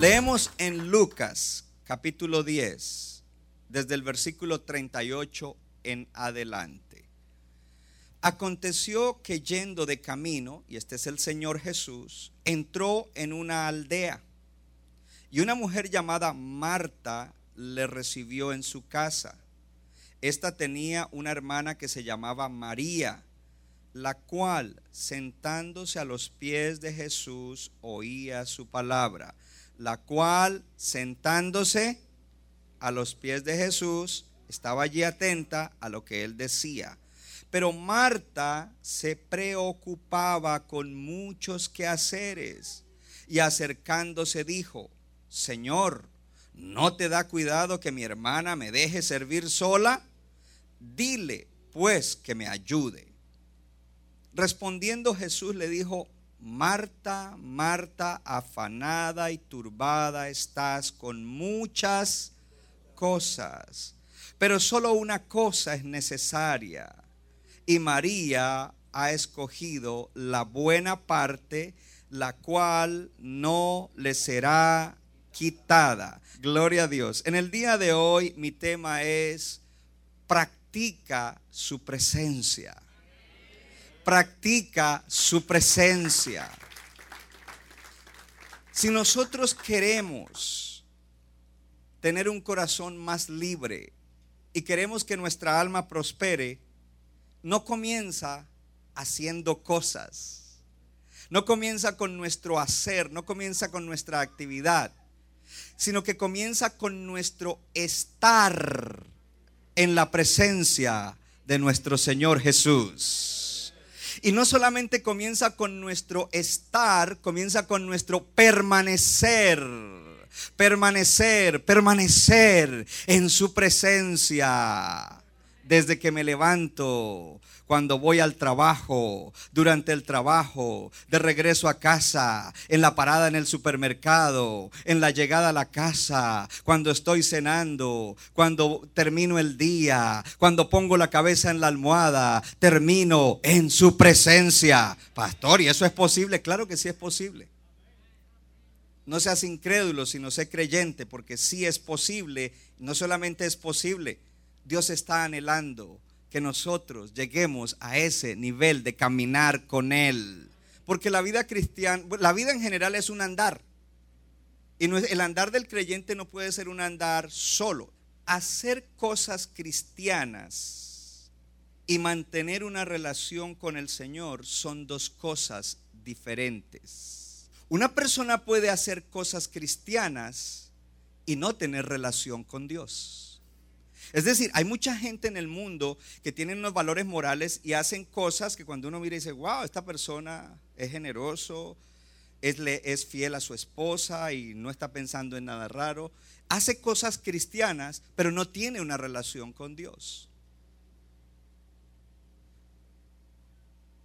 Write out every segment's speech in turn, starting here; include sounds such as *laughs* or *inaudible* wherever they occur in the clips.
Leemos en Lucas capítulo 10, desde el versículo 38 en adelante. Aconteció que yendo de camino, y este es el Señor Jesús, entró en una aldea y una mujer llamada Marta le recibió en su casa. Esta tenía una hermana que se llamaba María, la cual, sentándose a los pies de Jesús, oía su palabra. La cual, sentándose a los pies de Jesús, estaba allí atenta a lo que él decía. Pero Marta se preocupaba con muchos quehaceres y acercándose dijo, Señor, ¿no te da cuidado que mi hermana me deje servir sola? Dile, pues, que me ayude. Respondiendo Jesús le dijo, Marta, Marta, afanada y turbada estás con muchas cosas, pero solo una cosa es necesaria. Y María ha escogido la buena parte, la cual no le será quitada. Gloria a Dios. En el día de hoy mi tema es practica su presencia. Practica su presencia. Si nosotros queremos tener un corazón más libre y queremos que nuestra alma prospere, no comienza haciendo cosas. No comienza con nuestro hacer, no comienza con nuestra actividad, sino que comienza con nuestro estar en la presencia de nuestro Señor Jesús. Y no solamente comienza con nuestro estar, comienza con nuestro permanecer. Permanecer, permanecer en su presencia. Desde que me levanto, cuando voy al trabajo, durante el trabajo, de regreso a casa, en la parada en el supermercado, en la llegada a la casa, cuando estoy cenando, cuando termino el día, cuando pongo la cabeza en la almohada, termino en su presencia. Pastor, ¿y eso es posible? Claro que sí es posible. No seas incrédulo, sino sé creyente, porque sí es posible. No solamente es posible, Dios está anhelando que nosotros lleguemos a ese nivel de caminar con Él. Porque la vida cristiana, la vida en general es un andar. Y el andar del creyente no puede ser un andar solo. Hacer cosas cristianas y mantener una relación con el Señor son dos cosas diferentes. Una persona puede hacer cosas cristianas y no tener relación con Dios. Es decir, hay mucha gente en el mundo que tienen unos valores morales y hacen cosas que cuando uno mira y dice, wow, esta persona es generoso, es, fiel a su esposa y no está pensando en nada raro. Hace cosas cristianas, pero no tiene una relación con Dios.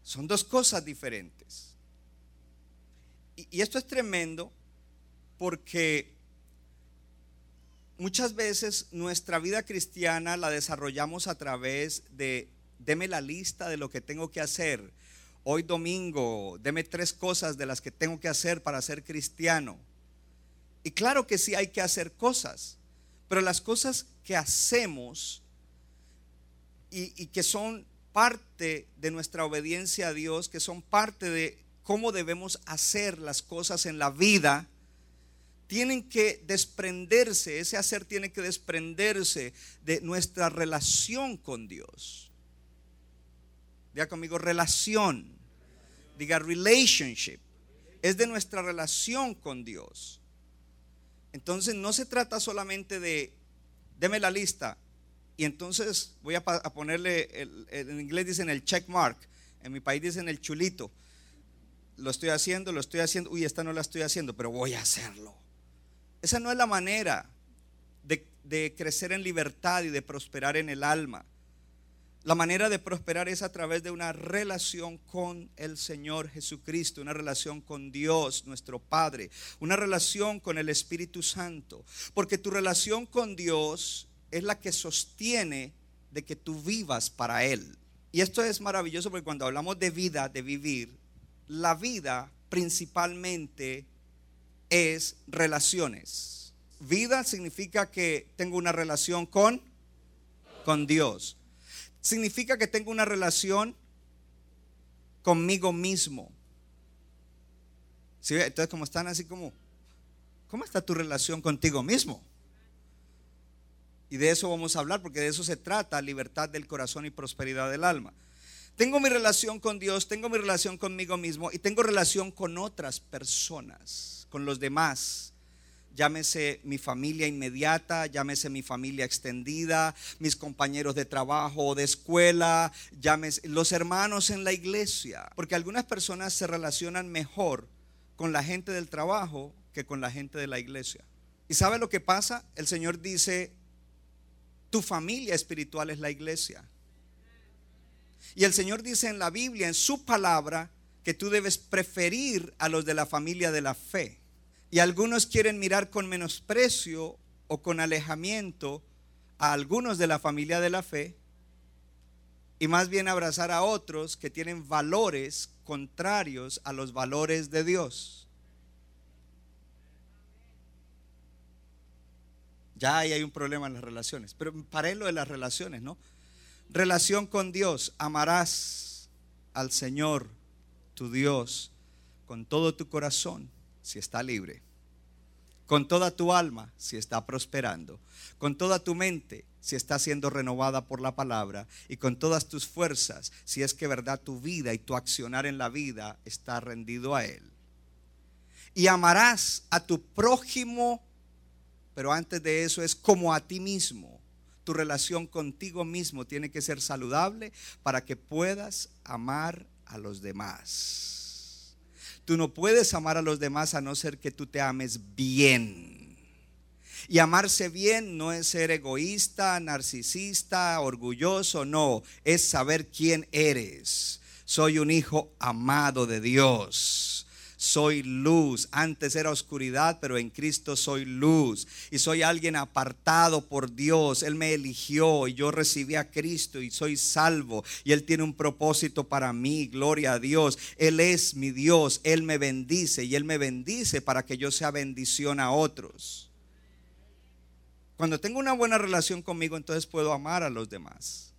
Son dos cosas diferentes. Y esto es tremendo porque muchas veces nuestra vida cristiana la desarrollamos a través de, deme la lista de lo que tengo que hacer. Hoy domingo, deme tres cosas de las que tengo que hacer para ser cristiano. Y claro que sí hay que hacer cosas, pero las cosas que hacemos y, y que son parte de nuestra obediencia a Dios, que son parte de cómo debemos hacer las cosas en la vida, tienen que desprenderse, ese hacer tiene que desprenderse de nuestra relación con Dios. Diga conmigo, relación. Diga relationship. Es de nuestra relación con Dios. Entonces no se trata solamente de, deme la lista, y entonces voy a, ponerle, el- en inglés dicen el check mark, en mi país dicen el chulito. Lo estoy haciendo, lo estoy haciendo, uy, esta no la estoy haciendo, pero voy a hacerlo. Esa no es la manera de, crecer en libertad y de prosperar en el alma. La manera de prosperar es a través de una relación con el Señor Jesucristo, una relación con Dios, nuestro Padre, una relación con el Espíritu Santo. Porque tu relación con Dios es la que sostiene de que tú vivas para Él. Y esto es maravilloso porque cuando hablamos de vida, de vivir, la vida principalmente es relaciones. Vida significa que tengo una relación con, con Dios significa que tengo una relación conmigo mismo. Entonces, como están así como, ¿cómo está tu relación contigo mismo? Y de eso vamos a hablar, porque de eso se trata, libertad del corazón y prosperidad del alma. Tengo mi relación con Dios, tengo mi relación conmigo mismo y tengo relación con otras personas, con los demás llámese mi familia inmediata, llámese mi familia extendida, mis compañeros de trabajo o de escuela, llámese los hermanos en la iglesia, porque algunas personas se relacionan mejor con la gente del trabajo que con la gente de la iglesia. ¿Y sabe lo que pasa? El Señor dice, tu familia espiritual es la iglesia. Y el Señor dice en la Biblia, en su palabra, que tú debes preferir a los de la familia de la fe. Y algunos quieren mirar con menosprecio o con alejamiento a algunos de la familia de la fe y más bien abrazar a otros que tienen valores contrarios a los valores de Dios. Ya ahí hay un problema en las relaciones, pero para lo de las relaciones, ¿no? Relación con Dios, amarás al Señor, tu Dios, con todo tu corazón si está libre, con toda tu alma si está prosperando, con toda tu mente si está siendo renovada por la palabra y con todas tus fuerzas si es que verdad tu vida y tu accionar en la vida está rendido a Él. Y amarás a tu prójimo, pero antes de eso es como a ti mismo. Tu relación contigo mismo tiene que ser saludable para que puedas amar a los demás. Tú no puedes amar a los demás a no ser que tú te ames bien. Y amarse bien no es ser egoísta, narcisista, orgulloso, no, es saber quién eres. Soy un hijo amado de Dios. Soy luz. Antes era oscuridad, pero en Cristo soy luz. Y soy alguien apartado por Dios. Él me eligió y yo recibí a Cristo y soy salvo. Y Él tiene un propósito para mí. Gloria a Dios. Él es mi Dios. Él me bendice y Él me bendice para que yo sea bendición a otros. Cuando tengo una buena relación conmigo, entonces puedo amar a los demás.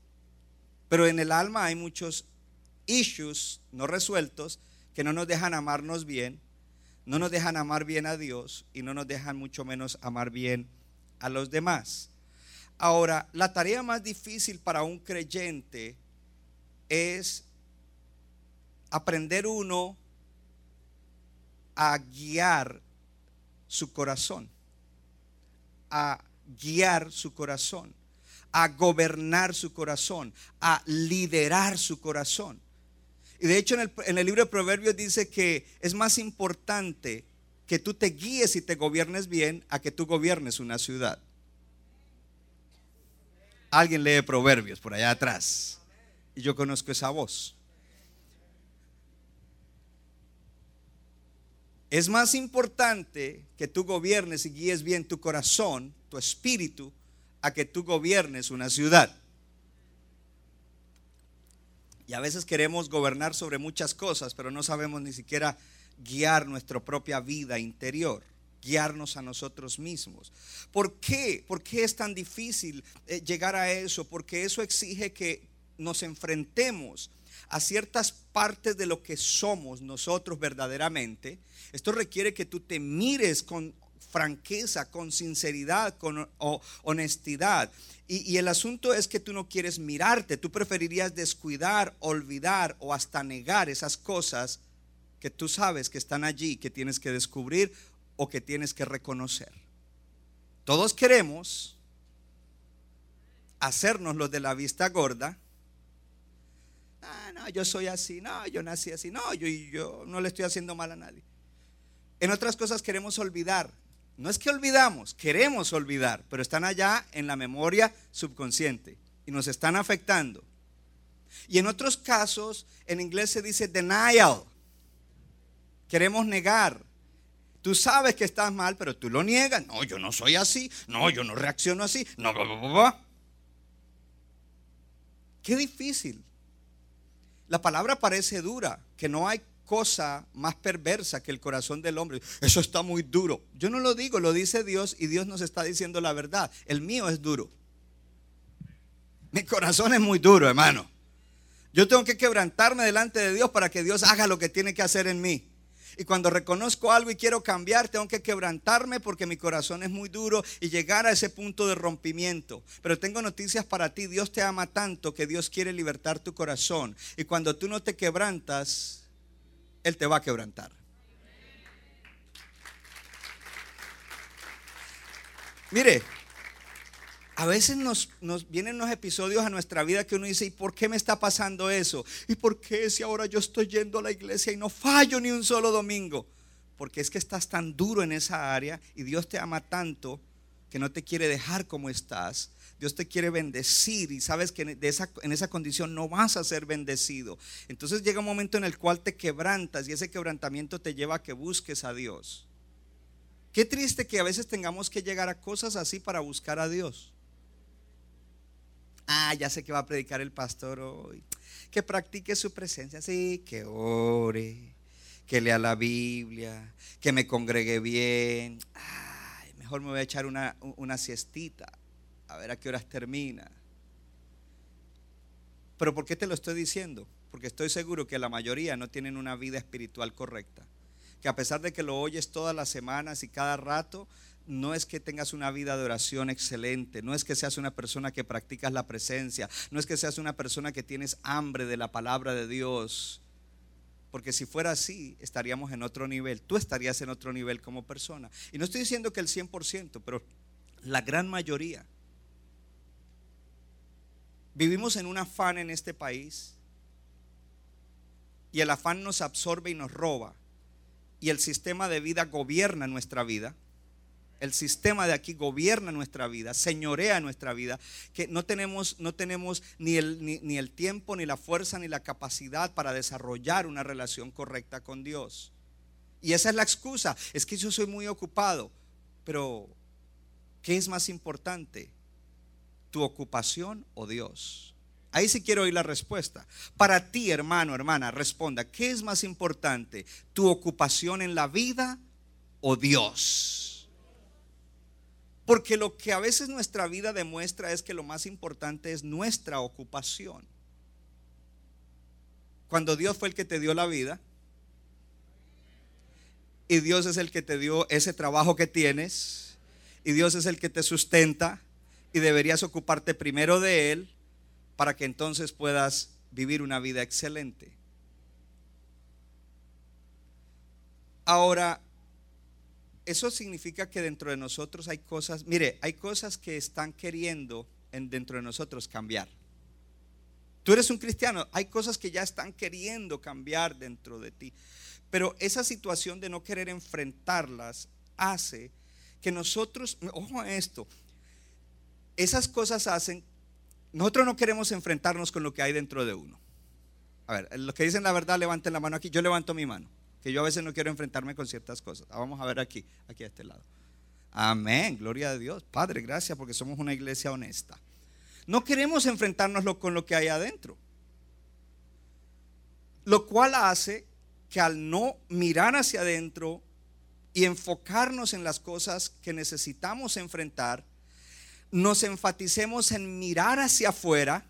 Pero en el alma hay muchos issues no resueltos que no nos dejan amarnos bien, no nos dejan amar bien a Dios y no nos dejan mucho menos amar bien a los demás. Ahora, la tarea más difícil para un creyente es aprender uno a guiar su corazón, a guiar su corazón, a gobernar su corazón, a liderar su corazón. Y de hecho en el, en el, libro de Proverbios dice que es más importante que tú te guíes y te gobiernes bien a que tú gobiernes una ciudad. Alguien lee Proverbios por allá atrás. Y yo conozco esa voz. Es más importante que tú gobiernes y guíes bien tu corazón, tu espíritu, a que tú gobiernes una ciudad. Y a veces queremos gobernar sobre muchas cosas, pero no sabemos ni siquiera guiar nuestra propia vida interior, guiarnos a nosotros mismos. ¿Por qué? ¿Por qué es tan difícil eh, llegar a eso? Porque eso exige que nos enfrentemos a ciertas partes de lo que somos nosotros verdaderamente. Esto requiere que tú te mires con franqueza, con sinceridad, con honestidad. Y, el asunto es que tú no quieres mirarte, tú preferirías descuidar, olvidar o hasta negar esas cosas que tú sabes que están allí, que tienes que descubrir o que tienes que reconocer. Todos queremos hacernos los de la vista gorda. Ah, no, yo soy así, no, yo nací así, no, yo, yo no le estoy haciendo mal a nadie. En otras cosas queremos olvidar. No es que olvidamos, queremos olvidar, pero están allá en la memoria subconsciente y nos están afectando. Y en otros casos, en inglés se dice denial. Queremos negar. Tú sabes que estás mal, pero tú lo niegas. No, yo no soy así. No, yo no reacciono así. No, bla, bla, bla, Qué difícil. La palabra parece dura, que no hay cosa más perversa que el corazón del hombre. Eso está muy duro. Yo no lo digo, lo dice Dios y Dios nos está diciendo la verdad. El mío es duro. Mi corazón es muy duro, hermano. Yo tengo que quebrantarme delante de Dios para que Dios haga lo que tiene que hacer en mí. Y cuando reconozco algo y quiero cambiar, tengo que quebrantarme porque mi corazón es muy duro y llegar a ese punto de rompimiento. Pero tengo noticias para ti. Dios te ama tanto que Dios quiere libertar tu corazón. Y cuando tú no te quebrantas, Él te va a quebrantar. Mire, a veces nos, vienen unos episodios a nuestra vida que uno dice, ¿y por qué me está pasando eso? ¿Y por qué si ahora yo estoy yendo a la iglesia y no fallo ni un solo domingo? Porque es que estás tan duro en esa área y Dios te ama tanto que no te quiere dejar como estás. Dios te quiere bendecir y sabes que en esa, en esa condición no vas a ser bendecido. Entonces llega un momento en el cual te quebrantas y ese quebrantamiento te lleva a que busques a Dios. Qué triste que a veces tengamos que llegar a cosas así para buscar a Dios. Ah, ya sé que va a predicar el pastor hoy. Que practique su presencia, sí, que ore, que lea la Biblia, que me congregue bien. Ay, mejor me voy a echar una, una siestita, a ver a qué horas termina. Pero ¿por qué te lo estoy diciendo? Porque estoy seguro que la mayoría no tienen una vida espiritual correcta. Que a pesar de que lo oyes todas las semanas y cada rato, no es que tengas una vida de oración excelente, no es que seas una persona que practicas la presencia, no es que seas una persona que tienes hambre de la palabra de Dios. Porque si fuera así, estaríamos en otro nivel. Tú estarías en otro nivel como persona. Y no estoy diciendo que el 100%, pero la gran mayoría. Vivimos en un afán en este país y el afán nos absorbe y nos roba. Y el sistema de vida gobierna nuestra vida el sistema de aquí gobierna nuestra vida, señorea nuestra vida, que no tenemos, no tenemos ni, el, ni, el tiempo, ni la fuerza, ni la capacidad para desarrollar una relación correcta con Dios. Y esa es la excusa, es que yo soy muy ocupado, pero ¿qué es más importante? ¿Tu ocupación o Dios? Ahí sí quiero oír la respuesta. Para ti, hermano, hermana, responda, ¿qué es más importante? ¿Tu ocupación en la vida o Dios? Porque lo que a veces nuestra vida demuestra es que lo más importante es nuestra ocupación. Cuando Dios fue el que te dio la vida y Dios es el que te dio ese trabajo que tienes y Dios es el que te sustenta y deberías ocuparte primero de Él para que entonces puedas vivir una vida excelente. Ahora, eso significa que dentro de nosotros hay cosas, mire, hay cosas que están queriendo en, dentro de nosotros cambiar. Tú eres un cristiano, hay cosas que ya están queriendo cambiar dentro de ti. Pero esa situación de no querer enfrentarlas hace que nosotros, ojo a esto, esas cosas hacen, nosotros no queremos enfrentarnos con lo que hay dentro de uno. A ver, los que dicen la verdad, levanten la mano aquí, yo levanto mi mano que yo a veces no quiero enfrentarme con ciertas cosas. Ah, vamos a ver aquí, aquí a este lado. Amén, gloria a Dios. Padre, gracias porque somos una iglesia honesta. No queremos enfrentarnos con lo que hay adentro. Lo cual hace que al no mirar hacia adentro y enfocarnos en las cosas que necesitamos enfrentar, nos enfaticemos en mirar hacia afuera,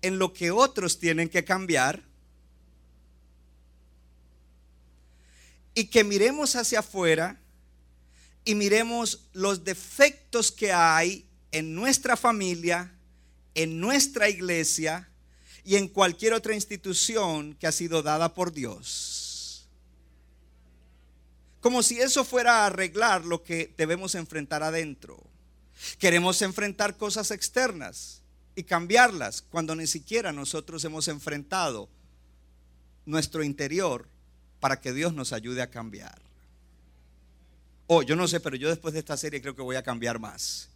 en lo que otros tienen que cambiar y que miremos hacia afuera y miremos los defectos que hay en nuestra familia, en nuestra iglesia y en cualquier otra institución que ha sido dada por Dios. Como si eso fuera a arreglar lo que debemos enfrentar adentro. Queremos enfrentar cosas externas y cambiarlas cuando ni siquiera nosotros hemos enfrentado nuestro interior para que Dios nos ayude a cambiar. Oh, yo no sé, pero yo después de esta serie creo que voy a cambiar más.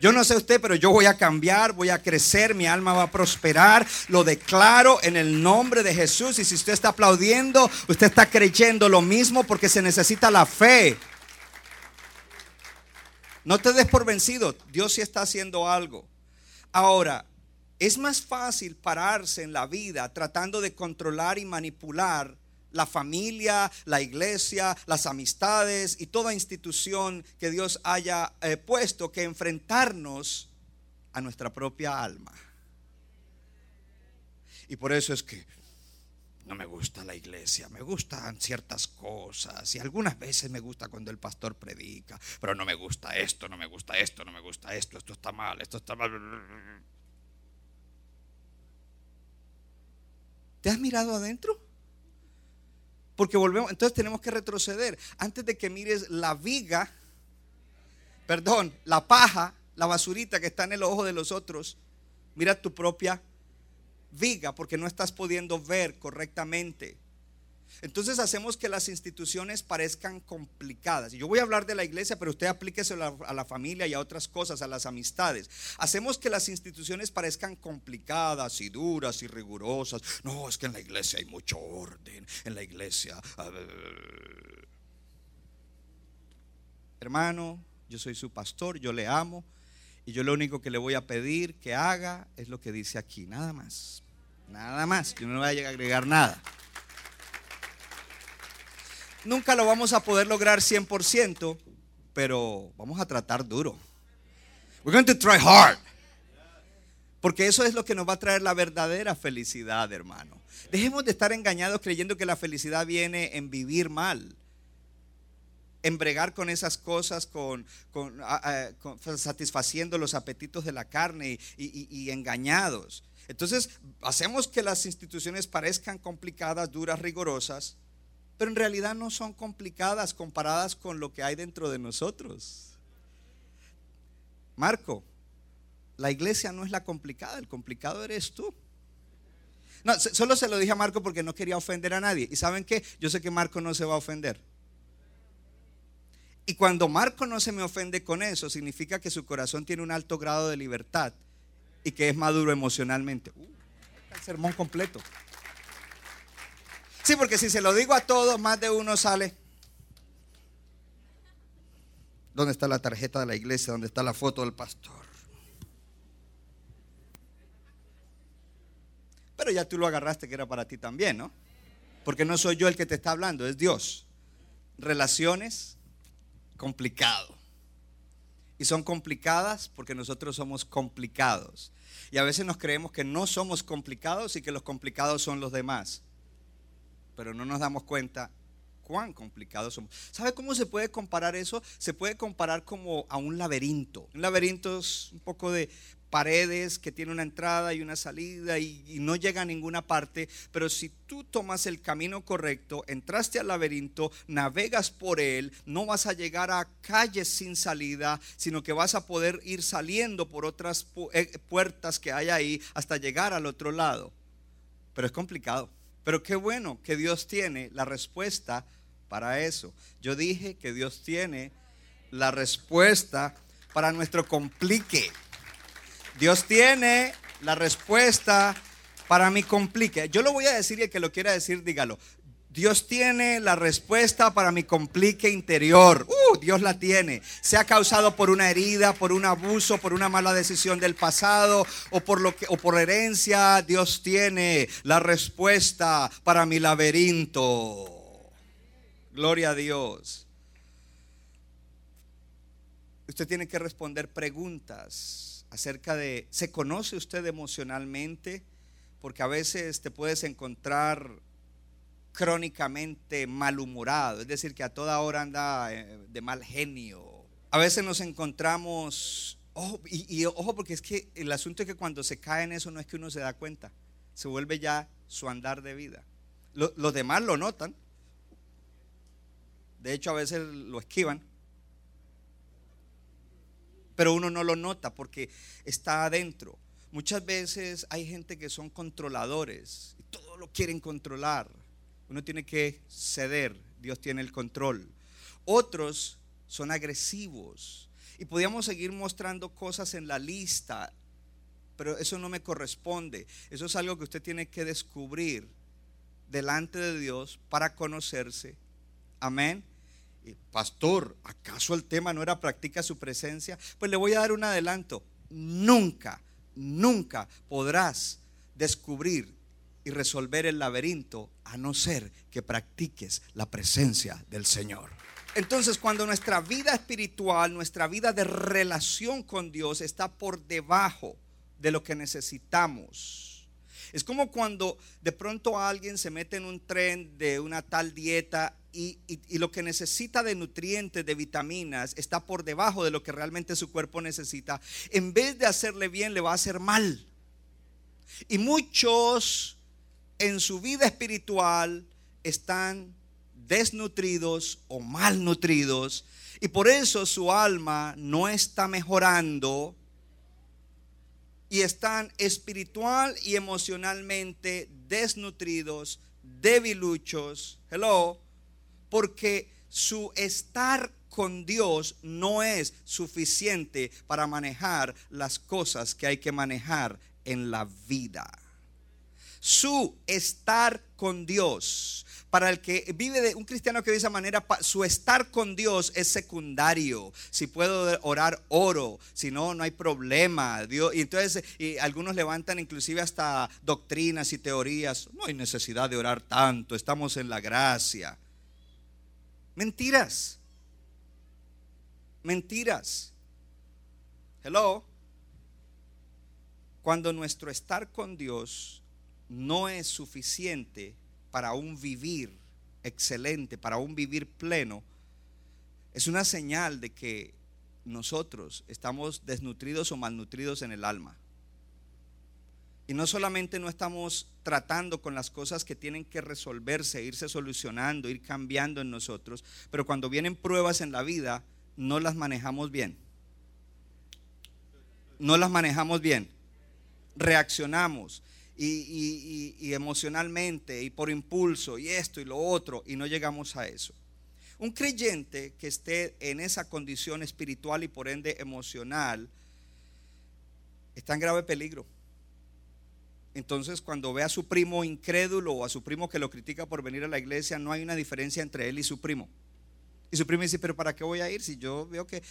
Yo no sé usted, pero yo voy a cambiar, voy a crecer, mi alma va a prosperar. Lo declaro en el nombre de Jesús. Y si usted está aplaudiendo, usted está creyendo lo mismo porque se necesita la fe. No te des por vencido, Dios sí está haciendo algo. Ahora, es más fácil pararse en la vida tratando de controlar y manipular la familia, la iglesia, las amistades y toda institución que Dios haya eh, puesto que enfrentarnos a nuestra propia alma. Y por eso es que no me gusta la iglesia, me gustan ciertas cosas y algunas veces me gusta cuando el pastor predica, pero no me gusta esto, no me gusta esto, no me gusta esto, esto está mal, esto está mal. ¿Te has mirado adentro? Porque volvemos, entonces tenemos que retroceder. Antes de que mires la viga, perdón, la paja, la basurita que está en el ojo de los otros, mira tu propia viga porque no estás pudiendo ver correctamente. Entonces hacemos que las instituciones parezcan complicadas. Yo voy a hablar de la iglesia, pero usted aplíquese a la, familia y a otras cosas, a las amistades. Hacemos que las instituciones parezcan complicadas y duras y rigurosas. No, es que en la iglesia hay mucho orden. En la iglesia... Hermano, yo soy su pastor, yo le amo. Y yo lo único que le voy a pedir que haga es lo que dice aquí, nada más. Nada más. Yo no le voy a agregar nada nunca lo vamos a poder lograr 100%, pero vamos a tratar duro. We're going to try hard. Porque eso es lo que nos va a traer la verdadera felicidad, hermano. Dejemos de estar engañados creyendo que la felicidad viene en vivir mal. En bregar con esas cosas, con, satisfaciendo los apetitos de la carne y engañados. Entonces, hacemos que las instituciones parezcan complicadas, duras, rigurosas, pero en realidad no son complicadas comparadas con lo que hay dentro de nosotros. Marco, la iglesia no es la complicada, el complicado eres tú. No, solo se lo dije a Marco porque no quería ofender a nadie. ¿Y saben qué? Yo sé que Marco no se va a ofender. Y cuando Marco no se me ofende con eso, significa que su corazón tiene un alto grado de libertad y que es maduro emocionalmente. Uh, el sermón completo. Sí, porque si se lo digo a todos, más de uno sale. ¿Dónde está la tarjeta de la iglesia? ¿Dónde está la foto del pastor? Pero ya tú lo agarraste que era para ti también, ¿no? Porque no soy yo el que te está hablando, es Dios. Relaciones complicado. Y son complicadas porque nosotros somos complicados. Y a veces nos creemos que no somos complicados y que los complicados son los demás pero no nos damos cuenta cuán complicados somos. ¿Sabe cómo se puede comparar eso? Se puede comparar como a un laberinto. Un laberinto es un poco de paredes que tiene una entrada y una salida y, no llega a ninguna parte, pero si tú tomas el camino correcto, entraste al laberinto, navegas por él, no vas a llegar a calles sin salida, sino que vas a poder ir saliendo por otras eh, puertas que hay ahí hasta llegar al otro lado. Pero es complicado. Pero qué bueno que Dios tiene la respuesta para eso. Yo dije que Dios tiene la respuesta para nuestro complique. Dios tiene la respuesta para mi complique. Yo lo voy a decir y el que lo quiera decir, dígalo. Dios tiene la respuesta para mi complique interior. Uh, Dios la tiene. Sea causado por una herida, por un abuso, por una mala decisión del pasado o por lo que o por herencia, Dios tiene la respuesta para mi laberinto. Gloria a Dios. Usted tiene que responder preguntas acerca de ¿se conoce usted emocionalmente? Porque a veces te puedes encontrar crónicamente malhumorado, es decir, que a toda hora anda eh, de mal genio. A veces nos encontramos, y, ojo, porque es que el asunto es que cuando se cae en eso no es que uno se da cuenta, se vuelve ya su andar de vida. los demás lo notan, de hecho a veces lo esquivan, pero uno no lo nota porque está adentro. Muchas veces hay gente que son controladores y todo lo quieren controlar. Uno tiene que ceder, Dios tiene el control. Otros son agresivos y podríamos seguir mostrando cosas en la lista, pero eso no me corresponde. Eso es algo que usted tiene que descubrir delante de Dios para conocerse. Amén. Pastor, ¿acaso el tema no era practica su presencia? Pues le voy a dar un adelanto. Nunca, nunca podrás descubrir y resolver el laberinto a no ser que practiques la presencia del Señor. Entonces, cuando nuestra vida espiritual, nuestra vida de relación con Dios está por debajo de lo que necesitamos, es como cuando de pronto alguien se mete en un tren de una tal dieta y, lo que necesita de nutrientes, de vitaminas, está por debajo de lo que realmente su cuerpo necesita. En vez de hacerle bien, le va a hacer mal. Y muchos en su vida espiritual están desnutridos o malnutridos y por eso su alma no está mejorando y están espiritual y emocionalmente desnutridos, debiluchos, hello, porque su estar con Dios no es suficiente para manejar las cosas que hay que manejar en la vida. Su estar con Dios para el que vive de un cristiano que de esa manera, su estar con Dios es secundario. Si puedo orar, oro. Si no, no hay problema. Dios, y entonces y algunos levantan inclusive hasta doctrinas y teorías. No hay necesidad de orar tanto. Estamos en la gracia. Mentiras. Mentiras. Hello. Cuando nuestro estar con Dios no es suficiente para un vivir excelente, para un vivir pleno, es una señal de que nosotros estamos desnutridos o malnutridos en el alma. Y no solamente no estamos tratando con las cosas que tienen que resolverse, irse solucionando, ir cambiando en nosotros, pero cuando vienen pruebas en la vida, no las manejamos bien. No las manejamos bien. Reaccionamos y, emocionalmente y por impulso y esto y lo otro y no llegamos a eso. Un creyente que esté en esa condición espiritual y por ende emocional está en grave peligro. Entonces cuando ve a su primo incrédulo o a su primo que lo critica por venir a la iglesia, no hay una diferencia entre él y su primo. Y su primo dice, pero ¿para qué voy a ir si yo veo que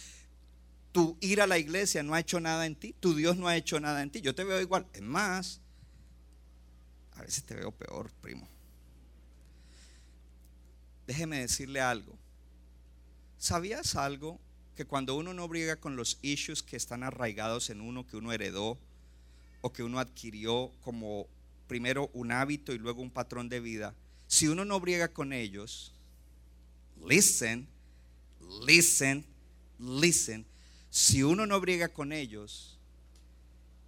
tu ir a la iglesia no ha hecho nada en ti? Tu Dios no ha hecho nada en ti. Yo te veo igual. Es más, a veces te veo peor, primo. Déjeme decirle algo. ¿Sabías algo? Que cuando uno no briega con los issues que están arraigados en uno, que uno heredó o que uno adquirió como primero un hábito y luego un patrón de vida, si uno no briega con ellos, listen, listen, listen, si uno no briega con ellos,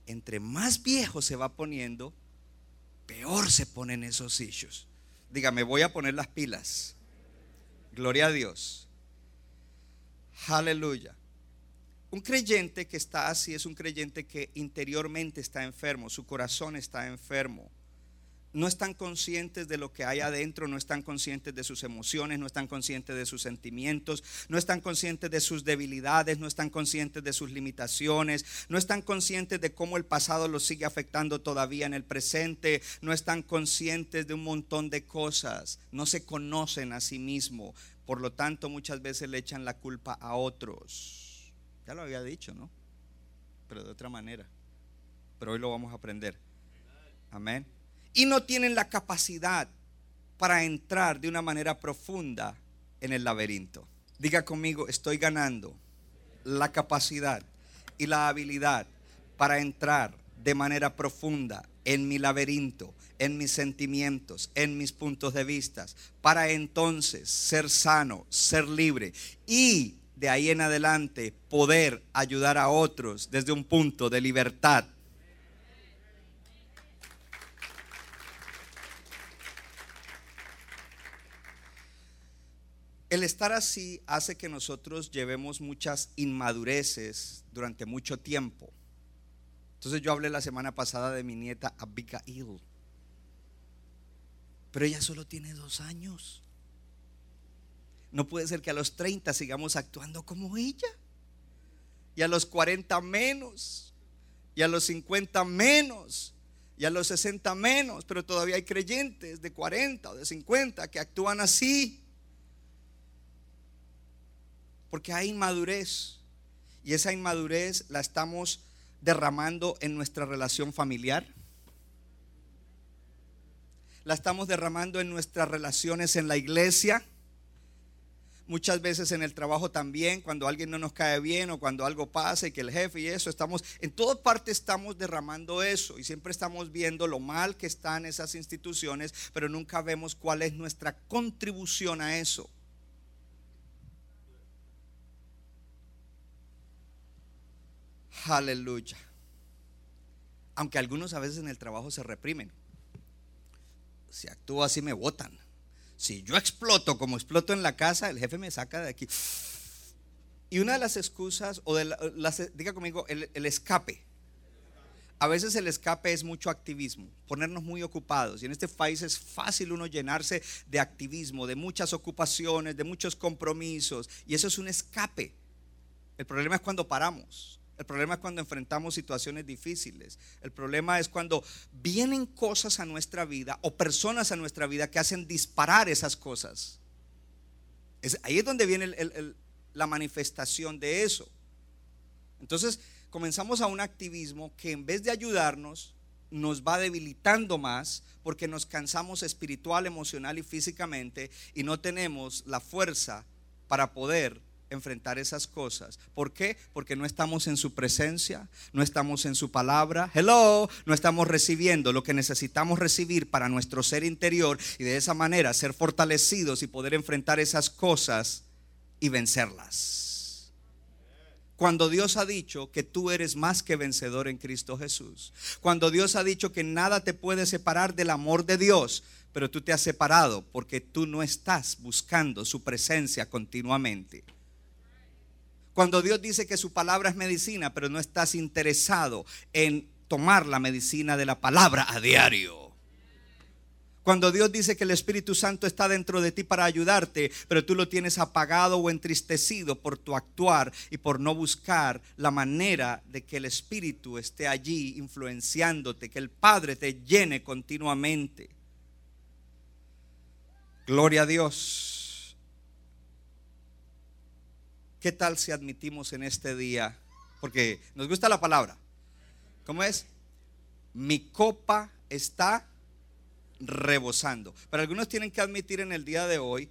entre más viejo se va poniendo, peor se ponen esos issues. Dígame, voy a poner las pilas. Gloria a Dios. Aleluya. Un creyente que está así es un creyente que interiormente está enfermo, su corazón está enfermo no están conscientes de lo que hay adentro, no están conscientes de sus emociones, no están conscientes de sus sentimientos, no están conscientes de sus debilidades, no están conscientes de sus limitaciones, no están conscientes de cómo el pasado los sigue afectando todavía en el presente, no están conscientes de un montón de cosas, no se conocen a sí mismos, por lo tanto muchas veces le echan la culpa a otros. Ya lo había dicho, ¿no? Pero de otra manera. Pero hoy lo vamos a aprender. Amén y no tienen la capacidad para entrar de una manera profunda en el laberinto. Diga conmigo, estoy ganando la capacidad y la habilidad para entrar de manera profunda en mi laberinto, en mis sentimientos, en mis puntos de vista, para entonces ser sano, ser libre y de ahí en adelante poder ayudar a otros desde un punto de libertad El estar así hace que nosotros llevemos muchas inmadureces durante mucho tiempo. Entonces yo hablé la semana pasada de mi nieta Abigail. Pero ella solo tiene dos años. No puede ser que a los 30 sigamos actuando como ella. Y a los 40 menos. Y a los 50 menos. Y a los 60 menos. Pero todavía hay creyentes de 40 o de 50 que actúan así. Porque hay inmadurez. Y esa inmadurez la estamos derramando en nuestra relación familiar. La estamos derramando en nuestras relaciones en la iglesia. Muchas veces en el trabajo también, cuando alguien no nos cae bien o cuando algo pasa y que el jefe y eso, estamos, en toda parte estamos derramando eso y siempre estamos viendo lo mal que están esas instituciones, pero nunca vemos cuál es nuestra contribución a eso. Aleluya. Aunque algunos a veces en el trabajo se reprimen. Si actúo así me votan. Si yo exploto como exploto en la casa, el jefe me saca de aquí. Y una de las excusas, o de las, diga conmigo, el, el escape. A veces el escape es mucho activismo, ponernos muy ocupados. Y en este país es fácil uno llenarse de activismo, de muchas ocupaciones, de muchos compromisos. Y eso es un escape. El problema es cuando paramos. El problema es cuando enfrentamos situaciones difíciles. El problema es cuando vienen cosas a nuestra vida o personas a nuestra vida que hacen disparar esas cosas. ahí es donde viene la manifestación de eso. Entonces comenzamos a un activismo que en vez de ayudarnos, nos va debilitando más porque nos cansamos espiritual, emocional y físicamente y no tenemos la fuerza para poder enfrentar esas cosas. ¿Por qué? Porque no estamos en su presencia, no estamos en su palabra. Hello, no estamos recibiendo lo que necesitamos recibir para nuestro ser interior y de esa manera ser fortalecidos y poder enfrentar esas cosas y vencerlas. Cuando Dios ha dicho que tú eres más que vencedor en Cristo Jesús. Cuando Dios ha dicho que nada te puede separar del amor de Dios, pero tú te has separado porque tú no estás buscando su presencia continuamente. Cuando Dios dice que su palabra es medicina, pero no estás interesado en tomar la medicina de la palabra a diario. Cuando Dios dice que el Espíritu Santo está dentro de ti para ayudarte, pero tú lo tienes apagado o entristecido por tu actuar y por no buscar la manera de que el Espíritu esté allí influenciándote, que el Padre te llene continuamente. Gloria a Dios. ¿Qué tal si admitimos en este día? Porque nos gusta la palabra. ¿Cómo es? Mi copa está rebosando. Pero algunos tienen que admitir en el día de hoy,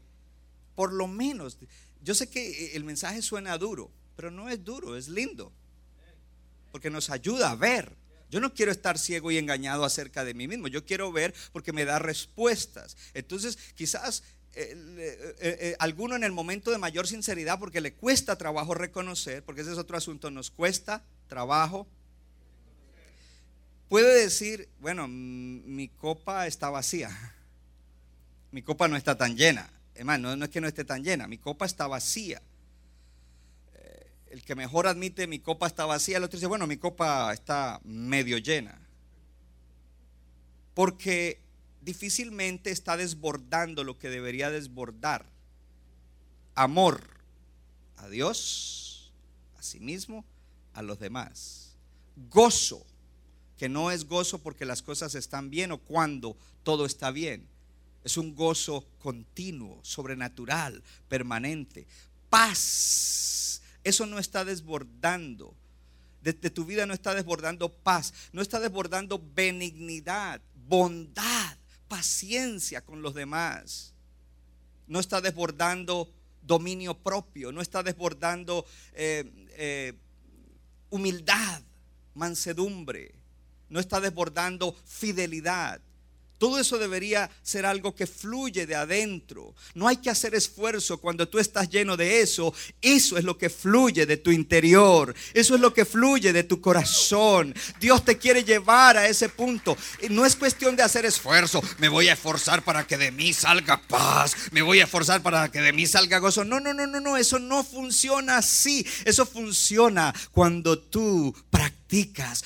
por lo menos, yo sé que el mensaje suena duro, pero no es duro, es lindo. Porque nos ayuda a ver. Yo no quiero estar ciego y engañado acerca de mí mismo. Yo quiero ver porque me da respuestas. Entonces, quizás eh, eh, eh, alguno en el momento de mayor sinceridad porque le cuesta trabajo reconocer, porque ese es otro asunto, nos cuesta trabajo. Puede decir, bueno, mi copa está vacía, mi copa no está tan llena. Es más, no, no es que no esté tan llena, mi copa está vacía. El que mejor admite mi copa está vacía, el otro dice, bueno, mi copa está medio llena. Porque difícilmente está desbordando lo que debería desbordar. Amor a Dios, a sí mismo, a los demás. Gozo, que no es gozo porque las cosas están bien o cuando todo está bien. Es un gozo continuo, sobrenatural, permanente. Paz, eso no está desbordando. De, tu vida no está desbordando paz, no está desbordando benignidad, bondad paciencia con los demás. No está desbordando dominio propio, no está desbordando eh, eh, humildad, mansedumbre, no está desbordando fidelidad. Todo eso debería ser algo que fluye de adentro. No hay que hacer esfuerzo cuando tú estás lleno de eso. Eso es lo que fluye de tu interior. Eso es lo que fluye de tu corazón. Dios te quiere llevar a ese punto. No es cuestión de hacer esfuerzo. Me voy a esforzar para que de mí salga paz. Me voy a esforzar para que de mí salga gozo. No, no, no, no, no. Eso no funciona así. Eso funciona cuando tú practicas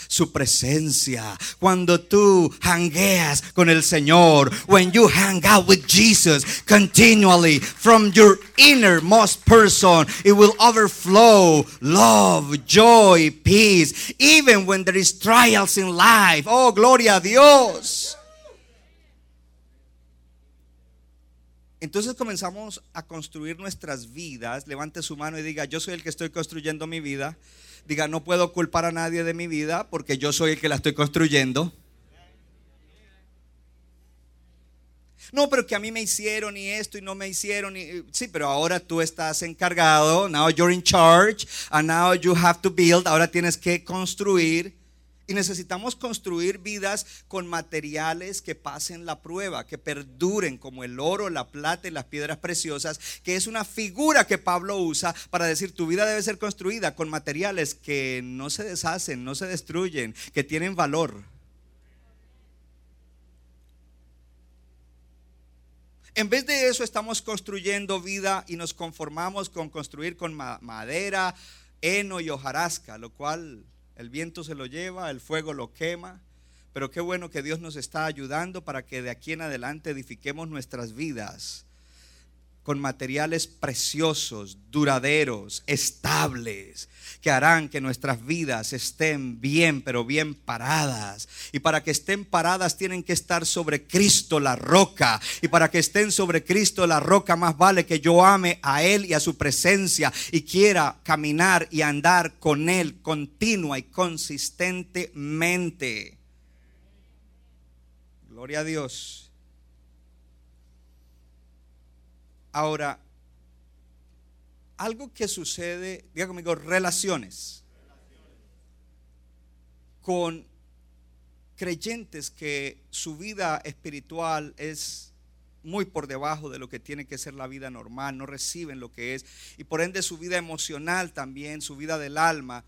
su presencia, cuando tú hangueas con el Señor, when you hang out with Jesus continually from your innermost person, it will overflow love, joy, peace, even when there is trials in life. Oh, gloria a Dios. Entonces comenzamos a construir nuestras vidas. Levante su mano y diga, yo soy el que estoy construyendo mi vida diga, no puedo culpar a nadie de mi vida porque yo soy el que la estoy construyendo. No, pero que a mí me hicieron y esto y no me hicieron. Y, sí, pero ahora tú estás encargado. Now you're in charge. And now you have to build. Ahora tienes que construir. Y necesitamos construir vidas con materiales que pasen la prueba, que perduren como el oro, la plata y las piedras preciosas, que es una figura que Pablo usa para decir tu vida debe ser construida con materiales que no se deshacen, no se destruyen, que tienen valor. En vez de eso estamos construyendo vida y nos conformamos con construir con madera, heno y hojarasca, lo cual el viento se lo lleva, el fuego lo quema. Pero qué bueno que Dios nos está ayudando para que de aquí en adelante edifiquemos nuestras vidas con materiales preciosos, duraderos, estables, que harán que nuestras vidas estén bien, pero bien paradas. Y para que estén paradas tienen que estar sobre Cristo la roca. Y para que estén sobre Cristo la roca, más vale que yo ame a Él y a su presencia y quiera caminar y andar con Él continua y consistentemente. Gloria a Dios. Ahora, algo que sucede, diga conmigo, relaciones con creyentes que su vida espiritual es muy por debajo de lo que tiene que ser la vida normal, no reciben lo que es, y por ende su vida emocional también, su vida del alma,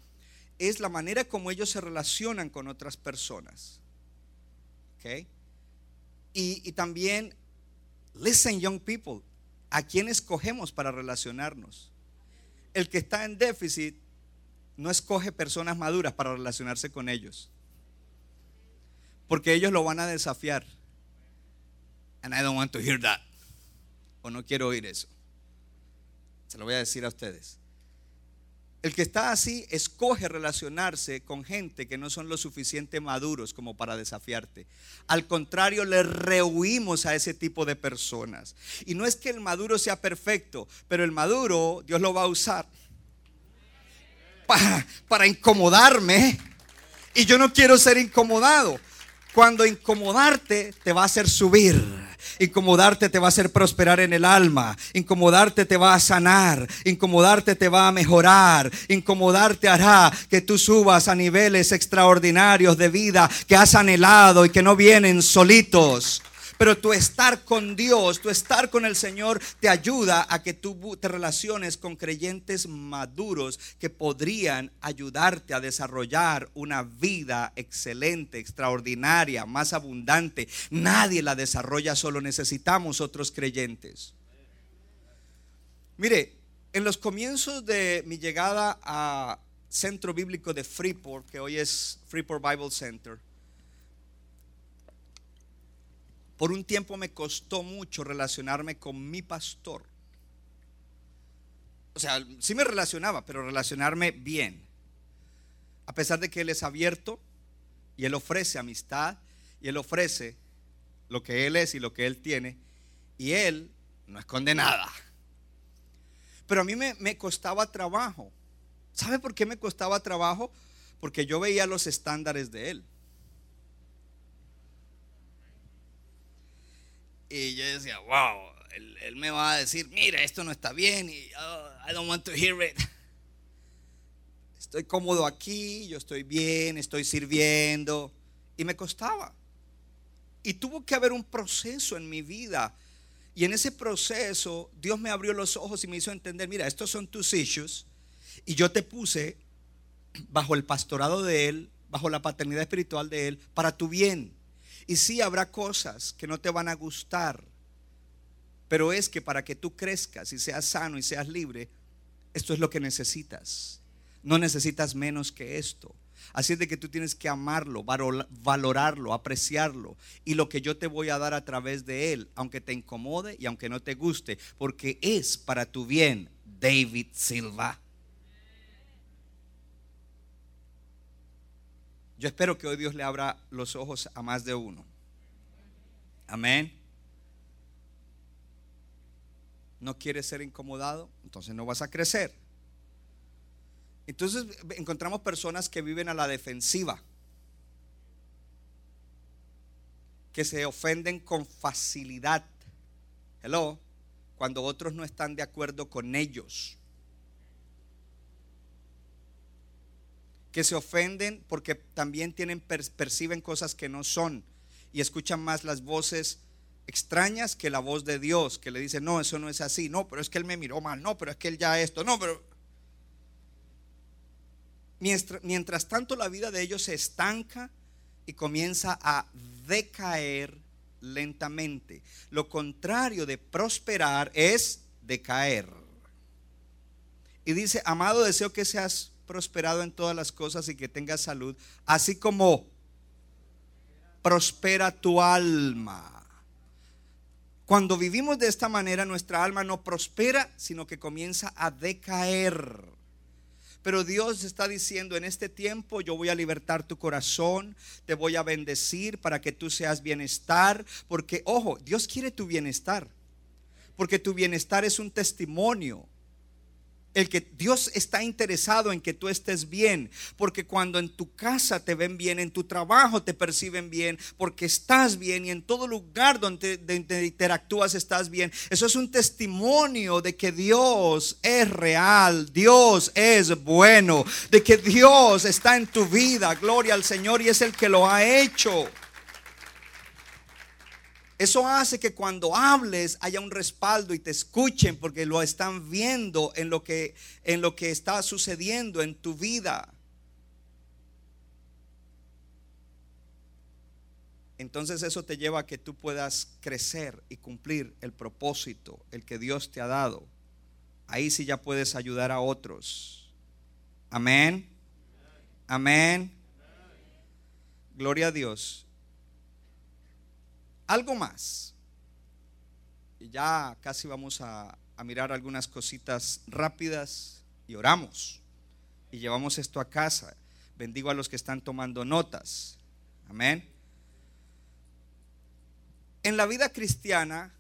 es la manera como ellos se relacionan con otras personas. ¿Okay? Y, y también, listen young people, ¿A quién escogemos para relacionarnos? El que está en déficit no escoge personas maduras para relacionarse con ellos. Porque ellos lo van a desafiar. And I don't want to hear that. O no quiero oír eso. Se lo voy a decir a ustedes. El que está así escoge relacionarse con gente que no son lo suficiente maduros como para desafiarte. Al contrario, le rehuimos a ese tipo de personas. Y no es que el maduro sea perfecto, pero el maduro Dios lo va a usar para, para incomodarme. Y yo no quiero ser incomodado. Cuando incomodarte te va a hacer subir. Incomodarte te va a hacer prosperar en el alma. Incomodarte te va a sanar. Incomodarte te va a mejorar. Incomodarte hará que tú subas a niveles extraordinarios de vida que has anhelado y que no vienen solitos. Pero tu estar con Dios, tu estar con el Señor, te ayuda a que tú te relaciones con creyentes maduros que podrían ayudarte a desarrollar una vida excelente, extraordinaria, más abundante. Nadie la desarrolla solo, necesitamos otros creyentes. Mire, en los comienzos de mi llegada a Centro Bíblico de Freeport, que hoy es Freeport Bible Center, Por un tiempo me costó mucho relacionarme con mi pastor. O sea, sí me relacionaba, pero relacionarme bien. A pesar de que Él es abierto y Él ofrece amistad y Él ofrece lo que Él es y lo que Él tiene, y Él no esconde nada. Pero a mí me, me costaba trabajo. ¿Sabe por qué me costaba trabajo? Porque yo veía los estándares de Él. Y yo decía, wow, él, me va a decir, mira, esto no está bien y oh, I don't want to hear it. *laughs* Estoy cómodo aquí, yo estoy bien, estoy sirviendo. Y me costaba. Y tuvo que haber un proceso en mi vida. Y en ese proceso Dios me abrió los ojos y me hizo entender, mira, estos son tus issues. Y yo te puse bajo el pastorado de Él, bajo la paternidad espiritual de Él, para tu bien. Y sí habrá cosas que no te van a gustar, pero es que para que tú crezcas y seas sano y seas libre, esto es lo que necesitas. No necesitas menos que esto. Así es de que tú tienes que amarlo, valorarlo, apreciarlo. Y lo que yo te voy a dar a través de él, aunque te incomode y aunque no te guste, porque es para tu bien, David Silva. Yo espero que hoy Dios le abra los ojos a más de uno. Amén. ¿No quieres ser incomodado? Entonces no vas a crecer. Entonces encontramos personas que viven a la defensiva, que se ofenden con facilidad. Hello, cuando otros no están de acuerdo con ellos. Que se ofenden porque también tienen perciben cosas que no son y escuchan más las voces extrañas que la voz de Dios, que le dice, "No, eso no es así. No, pero es que él me miró mal. No, pero es que él ya esto. No, pero Mientras, tanto la vida de ellos se estanca y comienza a decaer lentamente. Lo contrario de prosperar es decaer. Y dice, amado, deseo que seas prosperado en todas las cosas y que tengas salud, así como prospera tu alma. Cuando vivimos de esta manera, nuestra alma no prospera, sino que comienza a decaer. Pero Dios está diciendo, en este tiempo yo voy a libertar tu corazón, te voy a bendecir para que tú seas bienestar, porque, ojo, Dios quiere tu bienestar, porque tu bienestar es un testimonio el que Dios está interesado en que tú estés bien, porque cuando en tu casa te ven bien, en tu trabajo te perciben bien, porque estás bien y en todo lugar donde, interactúas estás bien, eso es un testimonio de que Dios es real, Dios es bueno, de que Dios está en tu vida, gloria al Señor y es el que lo ha hecho. Eso hace que cuando hables haya un respaldo y te escuchen porque lo están viendo en lo que, en lo que está sucediendo en tu vida. Entonces eso te lleva a que tú puedas crecer y cumplir el propósito, el que Dios te ha dado. Ahí sí ya puedes ayudar a otros. Amén. Amén. Gloria a Dios. Algo más. Y ya casi vamos a, mirar algunas cositas rápidas y oramos. Y llevamos esto a casa. Bendigo a los que están tomando notas. Amén. En la vida cristiana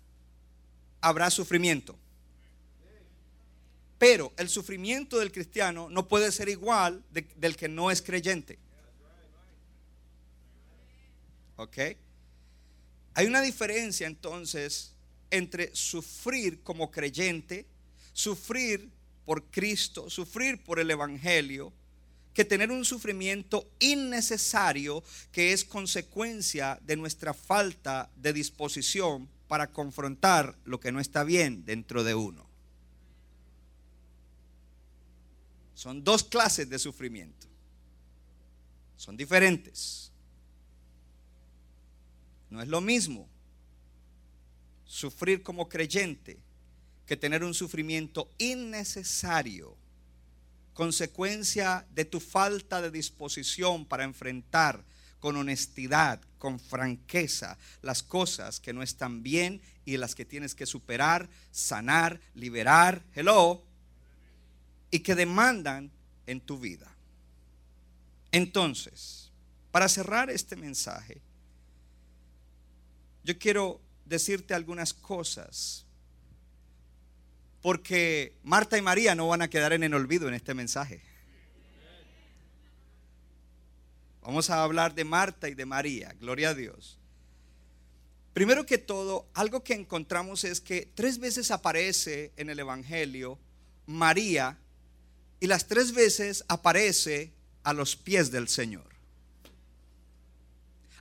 habrá sufrimiento. Pero el sufrimiento del cristiano no puede ser igual del que no es creyente. ¿Ok? Hay una diferencia entonces entre sufrir como creyente, sufrir por Cristo, sufrir por el Evangelio, que tener un sufrimiento innecesario que es consecuencia de nuestra falta de disposición para confrontar lo que no está bien dentro de uno. Son dos clases de sufrimiento. Son diferentes. No es lo mismo sufrir como creyente que tener un sufrimiento innecesario, consecuencia de tu falta de disposición para enfrentar con honestidad, con franqueza, las cosas que no están bien y las que tienes que superar, sanar, liberar, hello, y que demandan en tu vida. Entonces, para cerrar este mensaje, yo quiero decirte algunas cosas. Porque Marta y María no van a quedar en el olvido en este mensaje. Vamos a hablar de Marta y de María, gloria a Dios. Primero que todo, algo que encontramos es que tres veces aparece en el Evangelio María y las tres veces aparece a los pies del Señor.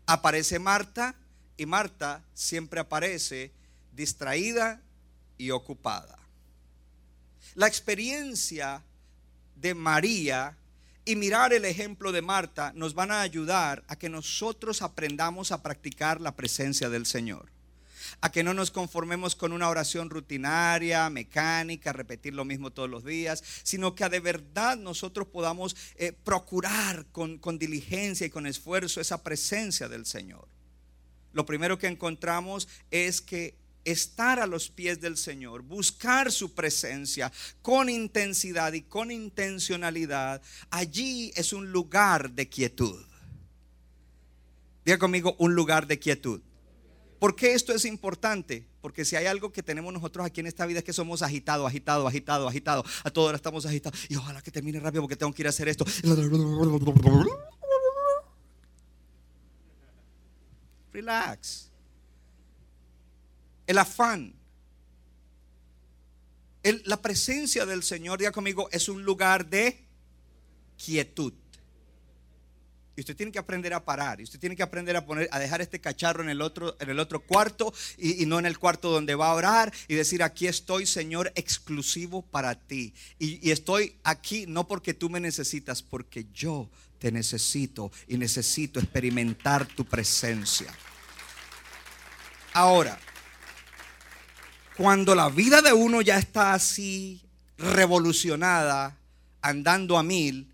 Aparece Marta Y Marta siempre aparece distraída y ocupada. La experiencia de María y mirar el ejemplo de Marta nos van a ayudar a que nosotros aprendamos a practicar la presencia del Señor. A que no nos conformemos con una oración rutinaria, mecánica, repetir lo mismo todos los días, sino que de verdad nosotros podamos eh, procurar con, con diligencia y con esfuerzo esa presencia del Señor. Lo primero que encontramos es que estar a los pies del Señor, buscar su presencia con intensidad y con intencionalidad, allí es un lugar de quietud. Diga conmigo, un lugar de quietud. ¿Por qué esto es importante? Porque si hay algo que tenemos nosotros aquí en esta vida es que somos agitados, agitados, agitados, agitados. A ahora estamos agitados. Y ojalá que termine rápido porque tengo que ir a hacer esto. Relax el afán. la presencia del Señor, diga conmigo, es un lugar de quietud. Y usted tiene que aprender a parar. Y usted tiene que aprender a poner, a dejar este cacharro en el otro, en el otro cuarto y, no en el cuarto donde va a orar. Y decir, aquí estoy, Señor, exclusivo para ti. y estoy aquí no porque tú me necesitas, porque yo te necesito y necesito experimentar tu presencia. Ahora, cuando la vida de uno ya está así revolucionada, andando a mil,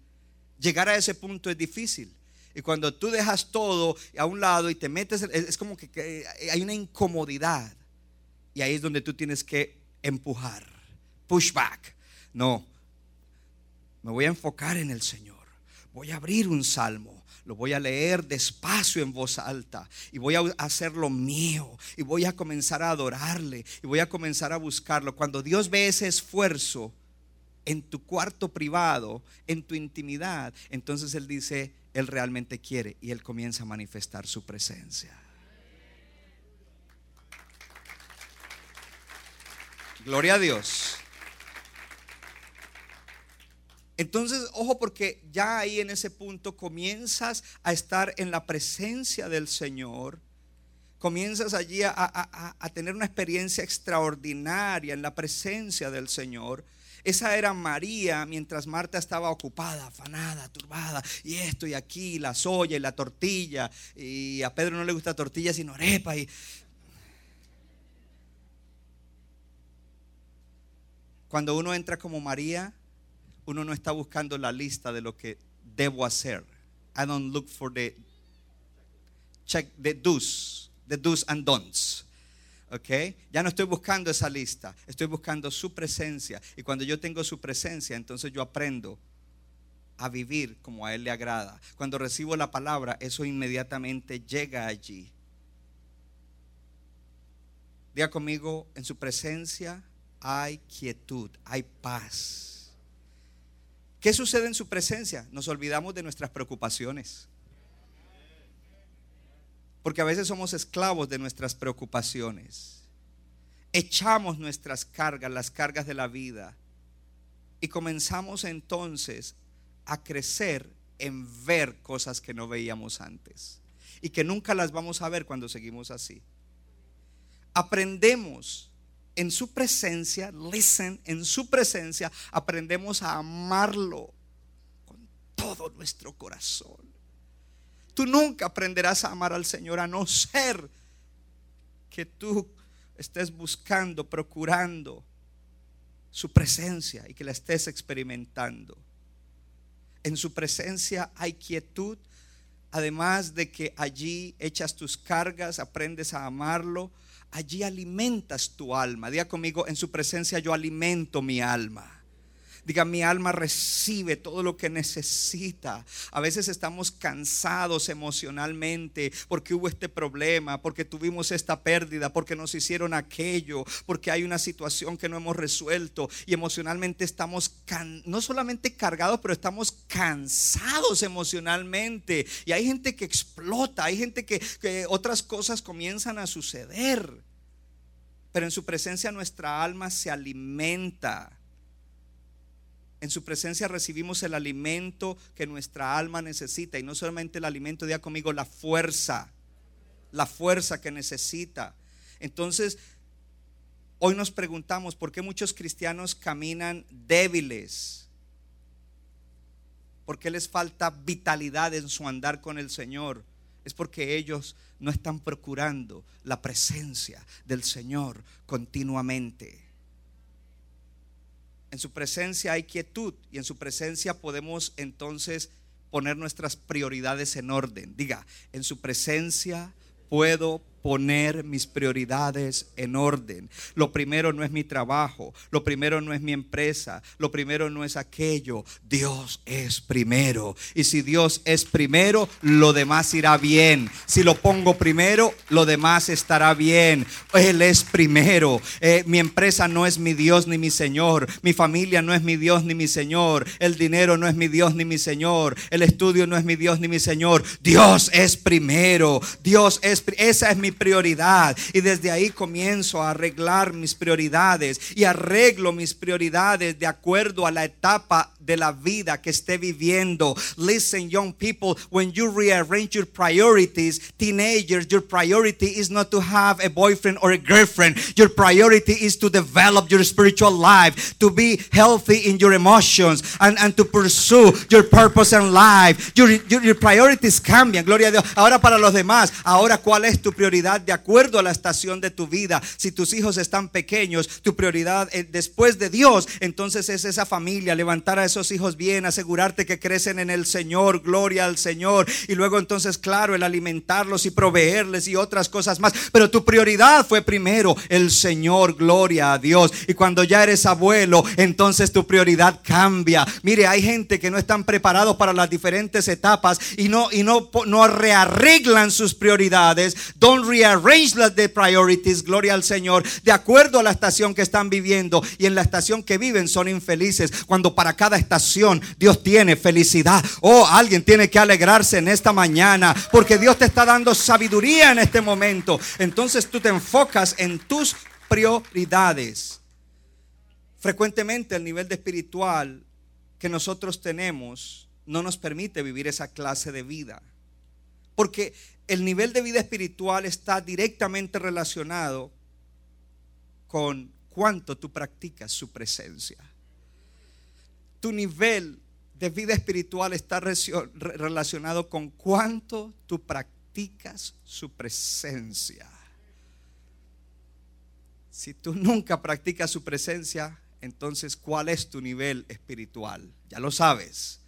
llegar a ese punto es difícil. Y cuando tú dejas todo a un lado y te metes, es como que, hay una incomodidad. Y ahí es donde tú tienes que empujar, push back. No, me voy a enfocar en el Señor. Voy a abrir un salmo lo voy a leer despacio en voz alta y voy a hacerlo mío y voy a comenzar a adorarle y voy a comenzar a buscarlo. Cuando Dios ve ese esfuerzo en tu cuarto privado, en tu intimidad, entonces Él dice, Él realmente quiere y Él comienza a manifestar su presencia. Gloria a Dios. Entonces, ojo porque ya ahí en ese punto comienzas a estar en la presencia del Señor, comienzas allí a, tener una experiencia extraordinaria en la presencia del Señor. Esa era María mientras Marta estaba ocupada, afanada, turbada, y esto y aquí, la soya y la tortilla, y a Pedro no le gusta tortilla sino arepa. Y... Cuando uno entra como María, uno no está buscando la lista de lo que debo hacer. I don't look for the check the do's, the do's and don'ts. ¿Ok? Ya no estoy buscando esa lista, estoy buscando su presencia. Y cuando yo tengo su presencia, entonces yo aprendo a vivir como a Él le agrada. Cuando recibo la palabra, eso inmediatamente llega allí. Diga conmigo, en su presencia hay quietud, hay paz. ¿Qué sucede en su presencia? Nos olvidamos de nuestras preocupaciones. Porque a veces somos esclavos de nuestras preocupaciones. Echamos nuestras cargas, las cargas de la vida. Y comenzamos entonces a crecer en ver cosas que no veíamos antes. Y que nunca las vamos a ver cuando seguimos así. Aprendemos en su presencia, listen, en su presencia aprendemos a amarlo con todo nuestro corazón. Tú nunca aprenderás a amar al Señor a no ser que tú estés buscando, procurando su presencia y que la estés experimentando. En su presencia hay quietud, además de que allí echas tus cargas, aprendes a amarlo allí alimentas tu alma. Diga conmigo, en su presencia yo alimento mi alma. Diga, mi alma recibe todo lo que necesita. A veces estamos cansados emocionalmente porque hubo este problema, porque tuvimos esta pérdida, porque nos hicieron aquello, porque hay una situación que no hemos resuelto y emocionalmente estamos no solamente cargados, pero estamos cansados emocionalmente. Y hay gente que explota, hay gente que, que otras cosas comienzan a suceder. Pero en su presencia nuestra alma se alimenta en su presencia recibimos el alimento que nuestra alma necesita. Y no solamente el alimento, diga conmigo, la fuerza. la fuerza que necesita. Entonces, hoy nos preguntamos por qué muchos cristianos caminan débiles. ¿Por qué les falta vitalidad en su andar con el Señor? Es porque ellos no están procurando la presencia del Señor continuamente. En su presencia hay quietud y en su presencia podemos entonces poner nuestras prioridades en orden. Diga, en su presencia puedo poner mis prioridades en orden. Lo primero no es mi trabajo, lo primero no es mi empresa, lo primero no es aquello. Dios es primero. Y si Dios es primero, lo demás irá bien. Si lo pongo primero, lo demás estará bien. Él es primero. Eh, mi empresa no es mi Dios ni mi Señor. Mi familia no es mi Dios ni mi Señor. El dinero no es mi Dios ni mi Señor. El estudio no es mi Dios ni mi Señor. Dios es primero. Dios es, esa es mi prioridad. Y desde ahí comienzo a arreglar mis prioridades y arreglo mis prioridades de acuerdo a la etapa de la vida que esté viviendo. Listen, young people, when you rearrange your priorities, teenagers, your priority is not to have a boyfriend or a girlfriend. Your priority is to develop your spiritual life, to be healthy in your emotions, and, and to pursue your purpose in life. Your, your, priorities cambian, gloria a Dios. Ahora para los demás, ahora cuál es tu prioridad de acuerdo a la estación de tu vida. Si tus hijos están pequeños, tu prioridad eh, después de Dios, entonces es esa familia, levantar a esos hijos bien, asegurarte que crecen en el Señor, gloria al Señor. Y luego entonces, claro, el alimentarlos y proveerles y otras cosas más. Pero tu prioridad fue primero el Señor, gloria a Dios. Y cuando ya eres abuelo, entonces tu prioridad cambia. Mire, hay gente que no están preparados para las diferentes etapas y no, y no, no rearreglan sus prioridades. Don't rearrange de priorities, gloria al Señor, de acuerdo a la estación que están viviendo. Y en la estación que viven son infelices. Cuando para cada Dios tiene felicidad. Oh, alguien tiene que alegrarse en esta mañana porque Dios te está dando sabiduría en este momento. Entonces tú te enfocas en tus prioridades. Frecuentemente el nivel de espiritual que nosotros tenemos no nos permite vivir esa clase de vida. Porque el nivel de vida espiritual está directamente relacionado con cuánto tú practicas su presencia. Tu nivel de vida espiritual está relacionado con cuánto tú practicas su presencia. Si tú nunca practicas su presencia, entonces ¿cuál es tu nivel espiritual? Ya lo sabes.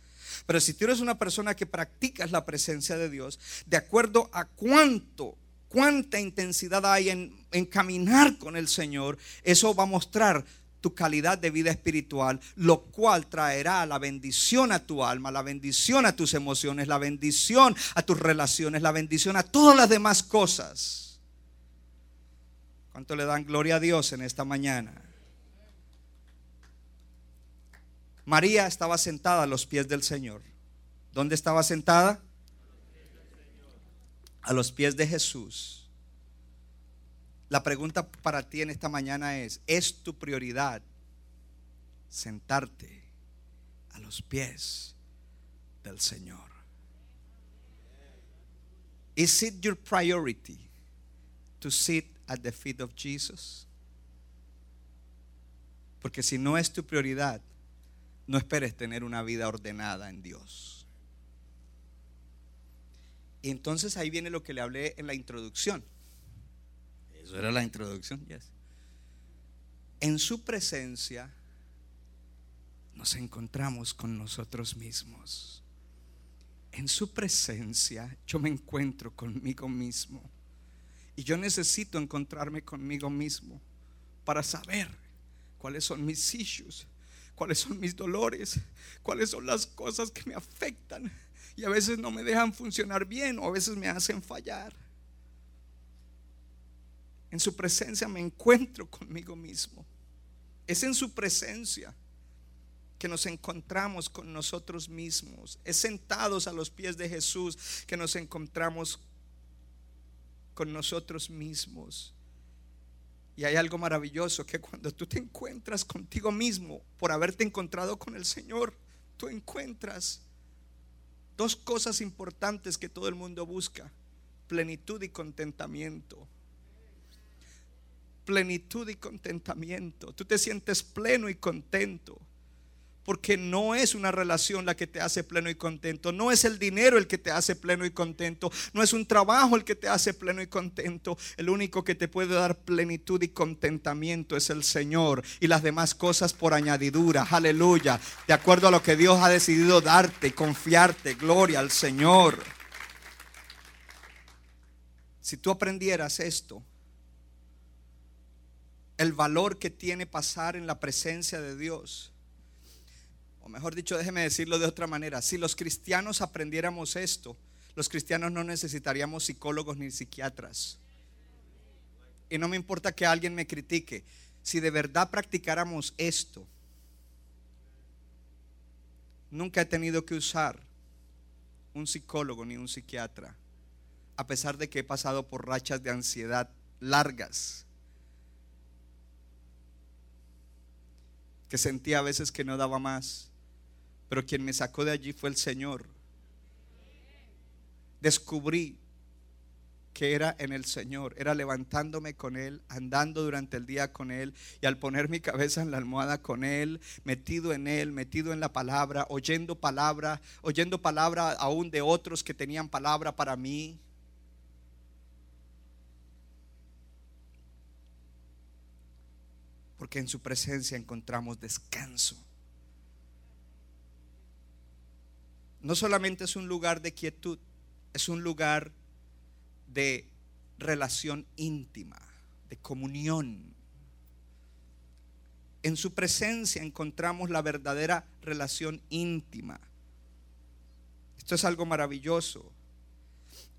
Pero si tú eres una persona que practicas la presencia de Dios, de acuerdo a cuánto, cuánta intensidad hay en, en caminar con el Señor, eso va a mostrar tu calidad de vida espiritual, lo cual traerá la bendición a tu alma, la bendición a tus emociones, la bendición a tus relaciones, la bendición a todas las demás cosas. ¿Cuánto le dan gloria a Dios en esta mañana? María estaba sentada a los pies del Señor. ¿Dónde estaba sentada? A los pies de Jesús. La pregunta para ti en esta mañana es, ¿es tu prioridad sentarte a los pies del Señor? Is it your priority to sit at the feet of Jesus? Porque si no es tu prioridad, no esperes tener una vida ordenada en Dios. Y entonces ahí viene lo que le hablé en la introducción. Eso era la introducción, yes. En su presencia nos encontramos con nosotros mismos. En su presencia yo me encuentro conmigo mismo. Y yo necesito encontrarme conmigo mismo para saber cuáles son mis issues, cuáles son mis dolores, cuáles son las cosas que me afectan y a veces no me dejan funcionar bien o a veces me hacen fallar. En su presencia me encuentro conmigo mismo. Es en su presencia que nos encontramos con nosotros mismos. Es sentados a los pies de Jesús que nos encontramos con nosotros mismos. Y hay algo maravilloso que cuando tú te encuentras contigo mismo por haberte encontrado con el Señor, tú encuentras dos cosas importantes que todo el mundo busca. plenitud y contentamiento. Plenitud y contentamiento. Tú te sientes pleno y contento. Porque no es una relación la que te hace pleno y contento. No es el dinero el que te hace pleno y contento. No es un trabajo el que te hace pleno y contento. El único que te puede dar plenitud y contentamiento es el Señor. Y las demás cosas por añadidura. Aleluya. De acuerdo a lo que Dios ha decidido darte, confiarte. Gloria al Señor. Si tú aprendieras esto, el valor que tiene pasar en la presencia de Dios. O mejor dicho, déjeme decirlo de otra manera, si los cristianos aprendiéramos esto, los cristianos no necesitaríamos psicólogos ni psiquiatras. Y no me importa que alguien me critique, si de verdad practicáramos esto, nunca he tenido que usar un psicólogo ni un psiquiatra, a pesar de que he pasado por rachas de ansiedad largas, que sentía a veces que no daba más. Pero quien me sacó de allí fue el Señor. Descubrí que era en el Señor, era levantándome con Él, andando durante el día con Él y al poner mi cabeza en la almohada con Él, metido en Él, metido en la palabra, oyendo palabra, oyendo palabra aún de otros que tenían palabra para mí. Porque en su presencia encontramos descanso. no solamente es un lugar de quietud, es un lugar de relación íntima, de comunión. En su presencia encontramos la verdadera relación íntima. Esto es algo maravilloso.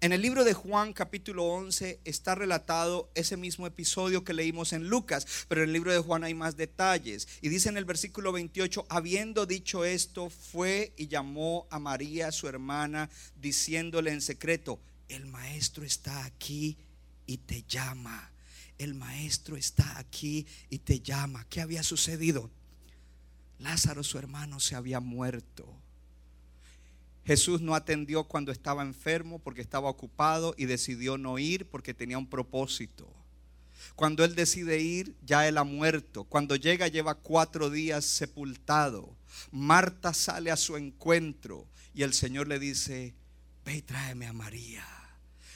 En el libro de Juan capítulo 11 está relatado ese mismo episodio que leímos en Lucas, pero en el libro de Juan hay más detalles. Y dice en el versículo 28, habiendo dicho esto, fue y llamó a María, su hermana, diciéndole en secreto, el maestro está aquí y te llama. El maestro está aquí y te llama. ¿Qué había sucedido? Lázaro, su hermano, se había muerto Jesús no atendió cuando estaba enfermo porque estaba ocupado y decidió no ir porque tenía un propósito. Cuando él decide ir, ya él ha muerto. Cuando llega, lleva cuatro días sepultado. Marta sale a su encuentro y el Señor le dice, ve y tráeme a María.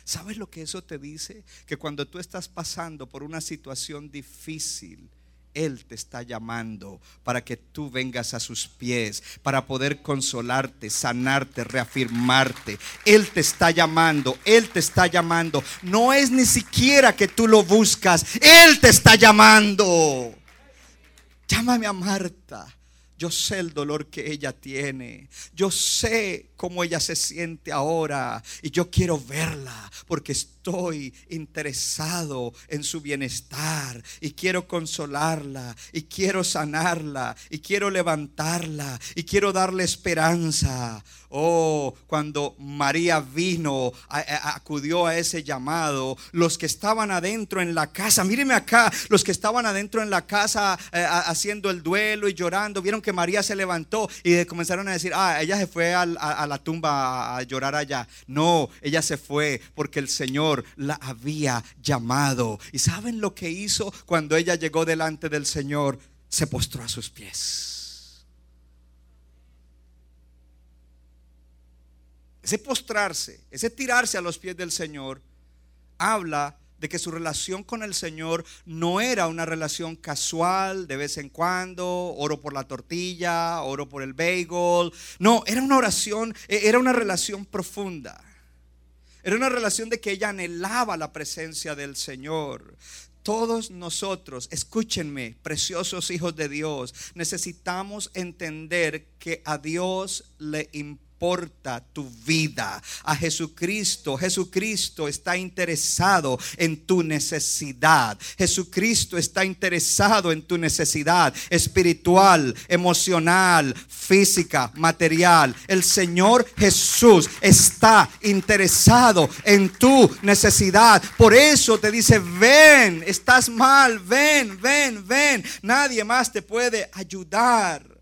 ¿Sabes lo que eso te dice? Que cuando tú estás pasando por una situación difícil, él te está llamando para que tú vengas a sus pies, para poder consolarte, sanarte, reafirmarte. Él te está llamando, Él te está llamando. No es ni siquiera que tú lo buscas, Él te está llamando. Llámame a Marta. Yo sé el dolor que ella tiene. Yo sé cómo ella se siente ahora. Y yo quiero verla porque estoy interesado en su bienestar. Y quiero consolarla. Y quiero sanarla. Y quiero levantarla. Y quiero darle esperanza. Oh, cuando María vino, acudió a ese llamado, los que estaban adentro en la casa, míreme acá, los que estaban adentro en la casa eh, haciendo el duelo y llorando, vieron que María se levantó y comenzaron a decir, ah, ella se fue a, a la tumba a llorar allá. No, ella se fue porque el Señor la había llamado. ¿Y saben lo que hizo cuando ella llegó delante del Señor? Se postró a sus pies. ese postrarse, ese tirarse a los pies del Señor, habla de que su relación con el Señor no era una relación casual de vez en cuando, oro por la tortilla, oro por el bagel. No, era una oración, e, era una relación profunda. Era una relación de que ella anhelaba la presencia del Señor. Todos nosotros, escúchenme, preciosos hijos de Dios, necesitamos entender que a Dios le importa importa tu vida. A Jesucristo, Jesucristo está interesado en tu necesidad. Jesucristo está interesado en tu necesidad espiritual, emocional, física, material. El Señor Jesús está interesado en tu necesidad. Por eso te dice, ven, estás mal, ven, ven, ven. Nadie más te puede ayudar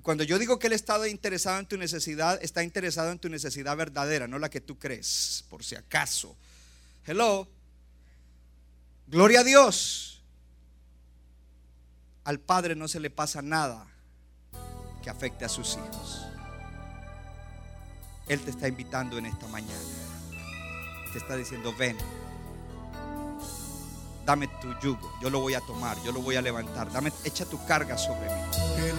Y cuando yo digo que Él está interesado en tu necesidad, está interesado en tu necesidad verdadera, no la que tú crees, por si acaso. Hello. Gloria a Dios. Al Padre no se le pasa nada que afecte a sus hijos. Él te está invitando en esta mañana. Te está diciendo, ven, dame tu yugo, yo lo voy a tomar, yo lo voy a levantar, dame, echa tu carga sobre mí. El